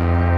Bye.